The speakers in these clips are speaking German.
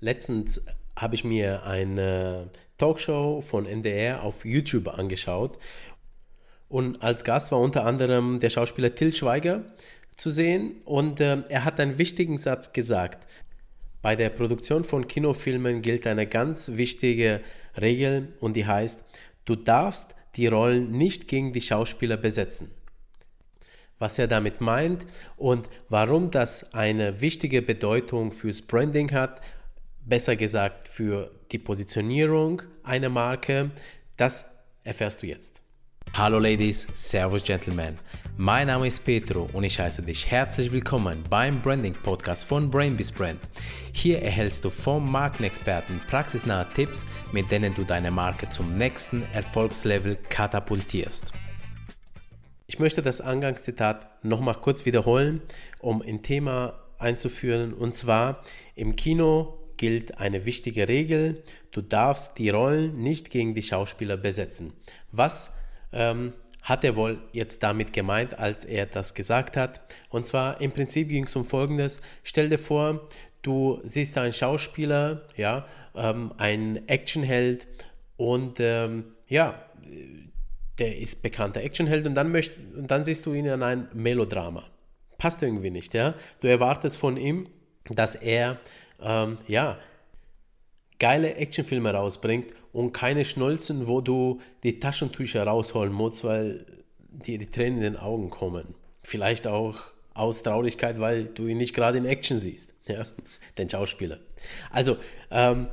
Letztens habe ich mir eine Talkshow von NDR auf YouTube angeschaut und als Gast war unter anderem der Schauspieler Till Schweiger zu sehen und äh, er hat einen wichtigen Satz gesagt. Bei der Produktion von Kinofilmen gilt eine ganz wichtige Regel und die heißt, du darfst die Rollen nicht gegen die Schauspieler besetzen. Was er damit meint und warum das eine wichtige Bedeutung fürs Branding hat besser gesagt für die Positionierung einer Marke, das erfährst du jetzt. Hallo Ladies, Servus Gentlemen. Mein Name ist Petro und ich heiße dich herzlich willkommen beim Branding Podcast von Brainbees Brand. Hier erhältst du vom Markenexperten praxisnahe Tipps, mit denen du deine Marke zum nächsten Erfolgslevel katapultierst. Ich möchte das Angangszitat nochmal kurz wiederholen, um ein Thema einzuführen. Und zwar im Kino gilt eine wichtige Regel, du darfst die Rollen nicht gegen die Schauspieler besetzen. Was ähm, hat er wohl jetzt damit gemeint, als er das gesagt hat? Und zwar im Prinzip ging es um Folgendes. Stell dir vor, du siehst einen Schauspieler, ja, ähm, ein Actionheld und ähm, ja, der ist bekannter Actionheld und dann, möcht, und dann siehst du ihn in ein Melodrama. Passt irgendwie nicht, ja. Du erwartest von ihm, dass er ähm, ja, geile Actionfilme rausbringt und keine Schnulzen, wo du die Taschentücher rausholen musst, weil dir die Tränen in den Augen kommen. Vielleicht auch aus Traurigkeit, weil du ihn nicht gerade in Action siehst, ja, den Schauspieler. Also, ähm,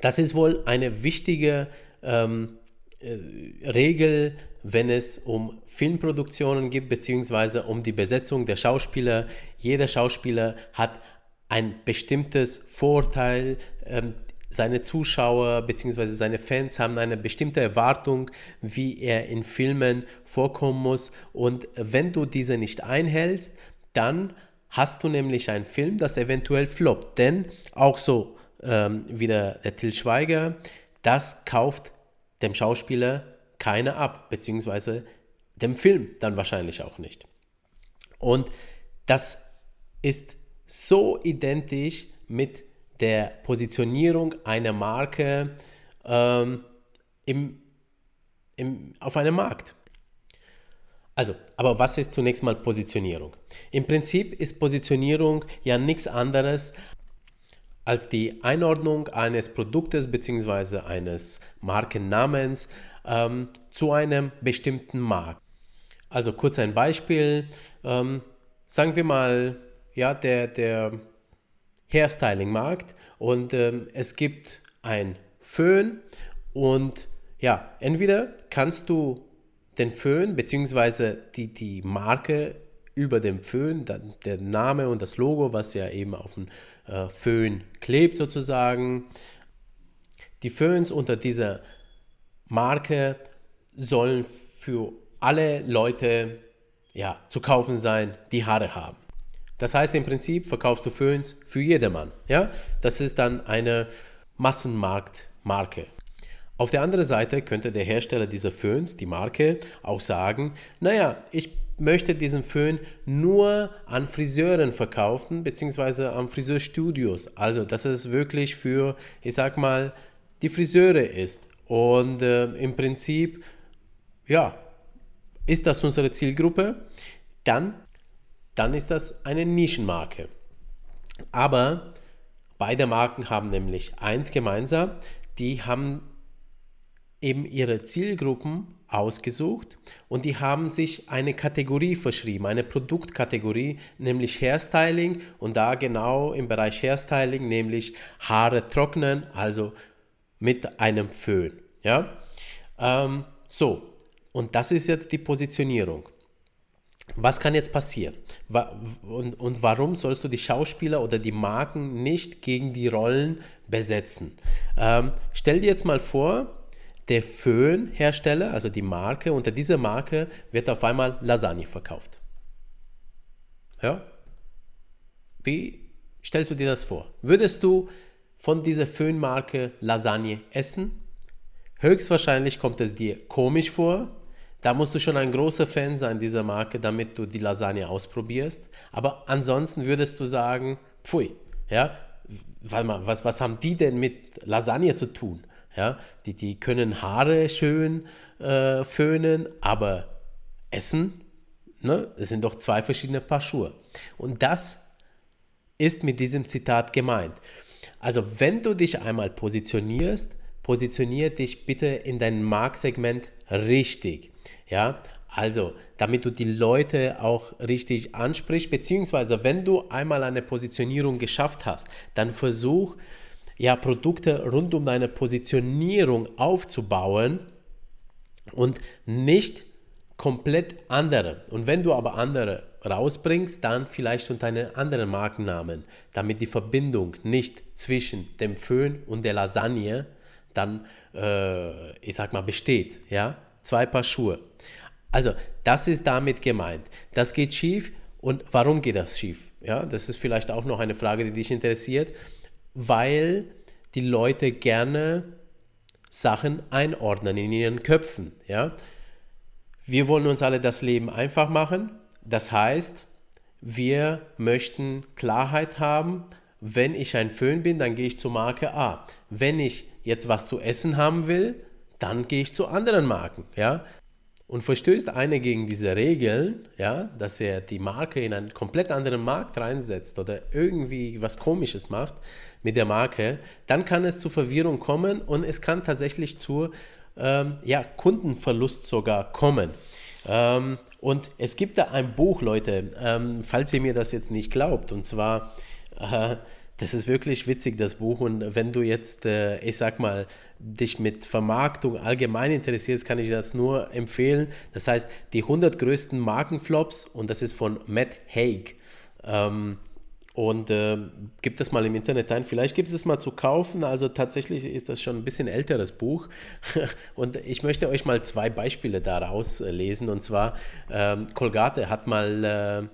das ist wohl eine wichtige ähm, äh, Regel, wenn es um Filmproduktionen geht, beziehungsweise um die Besetzung der Schauspieler. Jeder Schauspieler hat ein bestimmtes Vorteil. Ähm, seine Zuschauer bzw. seine Fans haben eine bestimmte Erwartung, wie er in Filmen vorkommen muss. Und wenn du diese nicht einhältst, dann hast du nämlich einen Film, das eventuell floppt. Denn auch so ähm, wie der, Till Schweiger, das kauft dem Schauspieler keiner ab, beziehungsweise dem Film dann wahrscheinlich auch nicht. Und das ist so identisch mit der Positionierung einer Marke ähm, im, im, auf einem Markt. Also, aber was ist zunächst mal Positionierung? Im Prinzip ist Positionierung ja nichts anderes als die Einordnung eines Produktes bzw. eines Markennamens ähm, zu einem bestimmten Markt. Also kurz ein Beispiel. Ähm, sagen wir mal, ja, der, der Hairstyling-Markt und ähm, es gibt ein Föhn und ja, entweder kannst du den Föhn bzw. Die, die Marke über dem Föhn, der Name und das Logo, was ja eben auf dem äh, Föhn klebt sozusagen. Die Föhns unter dieser Marke sollen für alle Leute ja, zu kaufen sein, die Haare haben. Das heißt im Prinzip verkaufst du Föhns für jedermann. Ja? Das ist dann eine Massenmarktmarke. Auf der anderen Seite könnte der Hersteller dieser Föhns, die Marke, auch sagen, naja, ich möchte diesen Föhn nur an Friseuren verkaufen, beziehungsweise an Friseurstudios. Also, dass es wirklich für, ich sag mal, die Friseure ist. Und äh, im Prinzip, ja, ist das unsere Zielgruppe, dann dann ist das eine Nischenmarke. Aber beide Marken haben nämlich eins gemeinsam, die haben eben ihre Zielgruppen ausgesucht und die haben sich eine Kategorie verschrieben, eine Produktkategorie, nämlich Hairstyling und da genau im Bereich Hairstyling, nämlich Haare trocknen, also mit einem Föhn. Ja? Ähm, so, und das ist jetzt die Positionierung was kann jetzt passieren? Und, und warum sollst du die Schauspieler oder die Marken nicht gegen die Rollen besetzen? Ähm, stell dir jetzt mal vor, der Föhn-Hersteller, also die Marke, unter dieser Marke wird auf einmal Lasagne verkauft. Ja? Wie stellst du dir das vor? Würdest du von dieser Föhn-Marke Lasagne essen? Höchstwahrscheinlich kommt es dir komisch vor, da musst du schon ein großer Fan sein dieser Marke, damit du die Lasagne ausprobierst. Aber ansonsten würdest du sagen, pfui, ja, warte mal, was, was haben die denn mit Lasagne zu tun? Ja, die, die können Haare schön äh, föhnen, aber essen, ne, das sind doch zwei verschiedene Paar Schuhe. Und das ist mit diesem Zitat gemeint. Also wenn du dich einmal positionierst, positionier dich bitte in deinem Marktsegment richtig. Ja, also damit du die Leute auch richtig ansprichst, beziehungsweise wenn du einmal eine Positionierung geschafft hast, dann versuch ja Produkte rund um deine Positionierung aufzubauen und nicht komplett andere. Und wenn du aber andere rausbringst, dann vielleicht unter einem anderen Markennamen, damit die Verbindung nicht zwischen dem Föhn und der Lasagne dann, äh, ich sag mal, besteht. Ja, zwei Paar Schuhe. Also, das ist damit gemeint. Das geht schief. Und warum geht das schief? Ja, das ist vielleicht auch noch eine Frage, die dich interessiert, weil die Leute gerne Sachen einordnen in ihren Köpfen. Ja, wir wollen uns alle das Leben einfach machen. Das heißt, wir möchten Klarheit haben. Wenn ich ein Föhn bin, dann gehe ich zur Marke A. Wenn ich jetzt was zu essen haben will, dann gehe ich zu anderen Marken. Ja? Und verstößt einer gegen diese Regeln, ja, dass er die Marke in einen komplett anderen Markt reinsetzt oder irgendwie was Komisches macht mit der Marke, dann kann es zu Verwirrung kommen und es kann tatsächlich zu ähm, ja, Kundenverlust sogar kommen. Ähm, und es gibt da ein Buch, Leute, ähm, falls ihr mir das jetzt nicht glaubt, und zwar, äh, das ist wirklich witzig, das Buch. Und wenn du jetzt, äh, ich sag mal, dich mit Vermarktung allgemein interessierst, kann ich das nur empfehlen. Das heißt, die 100 größten Markenflops, und das ist von Matt Haig. Ähm, und äh, gibt es mal im Internet ein. Vielleicht gibt es es mal zu kaufen. Also tatsächlich ist das schon ein bisschen älteres Buch. und ich möchte euch mal zwei Beispiele daraus äh, lesen. Und zwar, ähm, Colgate hat mal, äh,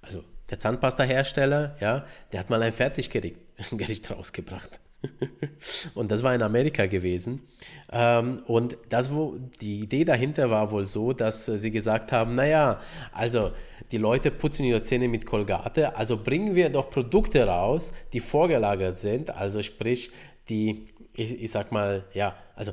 also der Zahnpasta-Hersteller, ja, der hat mal ein Fertiggericht rausgebracht. und das war in Amerika gewesen. Ähm, und das, wo die Idee dahinter war wohl so, dass sie gesagt haben, naja, also die Leute putzen ihre Zähne mit Kolgate, also bringen wir doch Produkte raus, die vorgelagert sind, also sprich, die, ich, ich sag mal, ja, also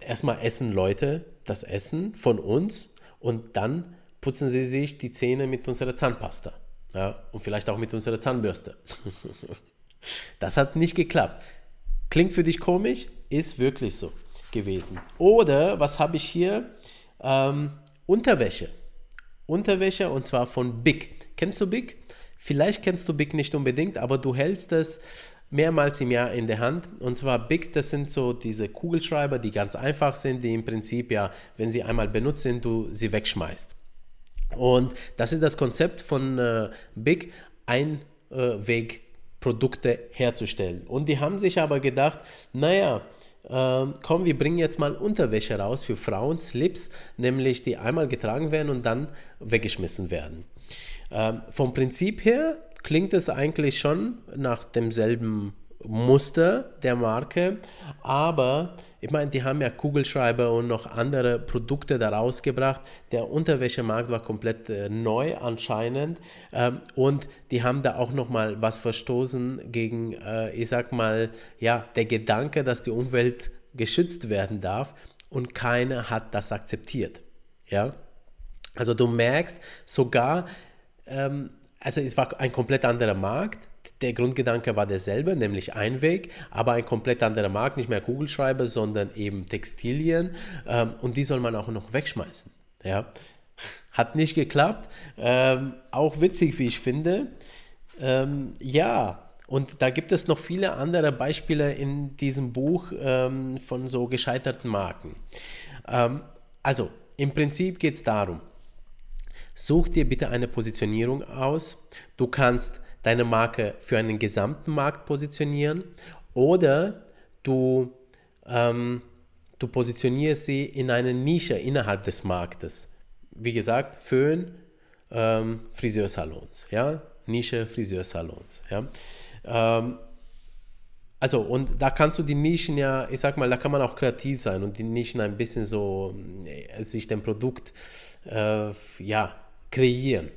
erstmal essen Leute das Essen von uns und dann putzen sie sich die Zähne mit unserer Zahnpasta. Ja, und vielleicht auch mit unserer Zahnbürste. Das hat nicht geklappt. Klingt für dich komisch? Ist wirklich so gewesen. Oder was habe ich hier? Ähm, Unterwäsche. Unterwäsche und zwar von Big. Kennst du Big? Vielleicht kennst du Big nicht unbedingt, aber du hältst es mehrmals im Jahr in der Hand. Und zwar Big, das sind so diese Kugelschreiber, die ganz einfach sind, die im Prinzip ja, wenn sie einmal benutzt sind, du sie wegschmeißt. Und das ist das Konzept von äh, Big, ein äh, herzustellen. Und die haben sich aber gedacht, naja, ähm, komm, wir bringen jetzt mal Unterwäsche raus für Frauen, Slips, nämlich die einmal getragen werden und dann weggeschmissen werden. Ähm, vom Prinzip her klingt es eigentlich schon nach demselben Muster der Marke, aber ich meine, die haben ja Kugelschreiber und noch andere Produkte da rausgebracht. Der Unterwäschemarkt war komplett äh, neu anscheinend ähm, und die haben da auch noch mal was verstoßen gegen, äh, ich sag mal, ja, der Gedanke, dass die Umwelt geschützt werden darf und keiner hat das akzeptiert. Ja, also du merkst sogar, ähm, also es war ein komplett anderer Markt der Grundgedanke war derselbe, nämlich Einweg, aber ein komplett anderer Markt, nicht mehr Kugelschreiber, sondern eben Textilien ähm, und die soll man auch noch wegschmeißen. Ja. Hat nicht geklappt, ähm, auch witzig, wie ich finde. Ähm, ja, und da gibt es noch viele andere Beispiele in diesem Buch ähm, von so gescheiterten Marken. Ähm, also, im Prinzip geht es darum, such dir bitte eine Positionierung aus. Du kannst deine Marke für einen gesamten Markt positionieren oder du, ähm, du positionierst sie in eine Nische innerhalb des Marktes. Wie gesagt, Föhn, ähm, Friseursalons, ja, Nische Friseursalons, ja. Ähm, also, und da kannst du die Nischen ja, ich sag mal, da kann man auch kreativ sein und die Nischen ein bisschen so äh, sich dem Produkt äh, ja, kreieren.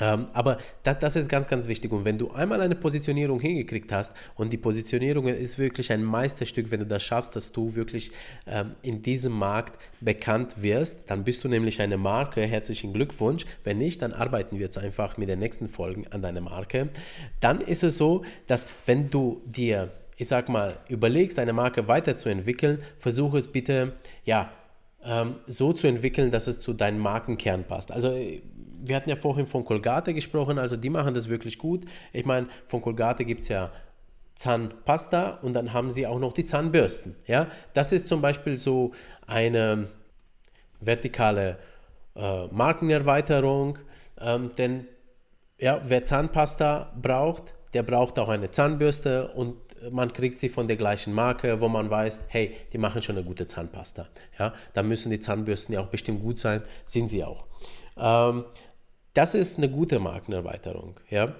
Ähm, aber das, das, ist ganz, ganz wichtig. Und wenn du einmal eine Positionierung hingekriegt hast und die Positionierung ist wirklich ein Meisterstück, wenn du das schaffst, dass du wirklich ähm, in diesem Markt bekannt wirst, dann bist du nämlich eine Marke. Herzlichen Glückwunsch. Wenn nicht, dann arbeiten wir jetzt einfach mit den nächsten Folgen an deiner Marke. Dann ist es so, dass wenn du dir, ich sag mal, überlegst, deine Marke weiterzuentwickeln, versuche es bitte, ja, ähm, so zu entwickeln, dass es zu deinem Markenkern passt. Also wir hatten ja vorhin von Colgate gesprochen, also die machen das wirklich gut. Ich meine, von Colgate gibt es ja Zahnpasta und dann haben sie auch noch die Zahnbürsten. Ja? Das ist zum Beispiel so eine vertikale äh, Markenerweiterung, ähm, denn ja, wer Zahnpasta braucht, der braucht auch eine Zahnbürste und man kriegt sie von der gleichen Marke, wo man weiß, hey, die machen schon eine gute Zahnpasta. Ja, da müssen die Zahnbürsten ja auch bestimmt gut sein, sind sie auch. Ähm, das ist eine gute Markenerweiterung. Ja?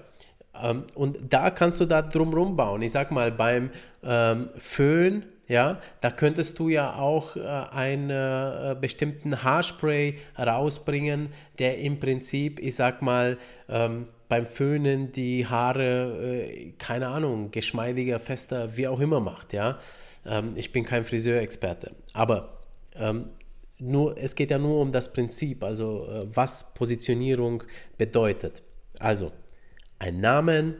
Ähm, und da kannst du da drumherum bauen. Ich sag mal, beim ähm, Föhn, ja, da könntest du ja auch äh, einen äh, bestimmten Haarspray rausbringen, der im Prinzip, ich sag mal, ähm, beim Föhnen die Haare, äh, keine Ahnung, geschmeidiger, fester, wie auch immer macht, ja. Ähm, ich bin kein Friseurexperte, aber ähm, nur, es geht ja nur um das Prinzip, also äh, was Positionierung bedeutet. Also einen Namen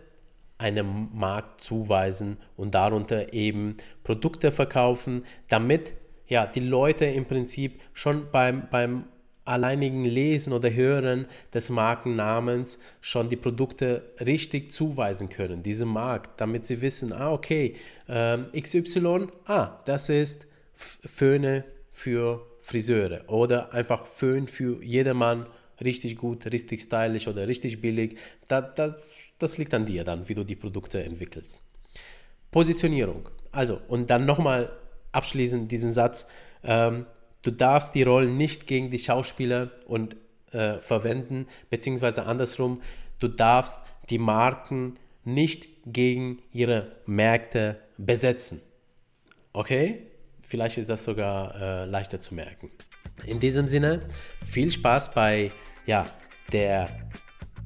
einem Markt zuweisen und darunter eben Produkte verkaufen, damit ja die Leute im Prinzip schon beim, beim alleinigen Lesen oder Hören des Markennamens schon die Produkte richtig zuweisen können, diesem Markt, damit sie wissen, ah okay, äh, XY, ah, das ist Föhne für Friseure oder einfach Föhn für jedermann, richtig gut, richtig stylisch oder richtig billig. Das, das, das liegt an dir dann, wie du die Produkte entwickelst. Positionierung. Also, und dann nochmal abschließend diesen Satz. Ähm, du darfst die Rollen nicht gegen die Schauspieler und äh, verwenden, beziehungsweise andersrum, du darfst die Marken nicht gegen ihre Märkte besetzen. Okay? Vielleicht ist das sogar äh, leichter zu merken. In diesem Sinne, viel Spaß bei ja, der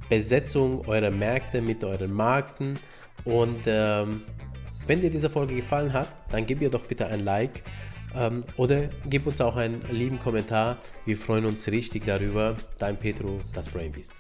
Besetzung eurer Märkte mit euren Marken. Und ähm, wenn dir diese Folge gefallen hat, dann gib ihr doch bitte ein Like ähm, oder gib uns auch einen lieben Kommentar. Wir freuen uns richtig darüber. Dein Petro, das Brain Beast.